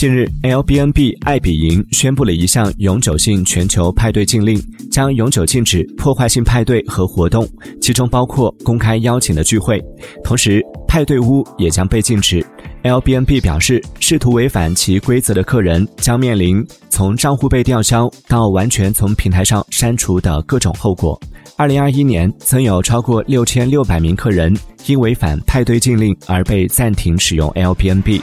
近日，Airbnb 爱彼迎宣布了一项永久性全球派对禁令，将永久禁止破坏性派对和活动，其中包括公开邀请的聚会。同时，派对屋也将被禁止。Airbnb 表示，试图违反其规则的客人将面临从账户被吊销到完全从平台上删除的各种后果。二零二一年，曾有超过六千六百名客人因违反派对禁令而被暂停使用 Airbnb。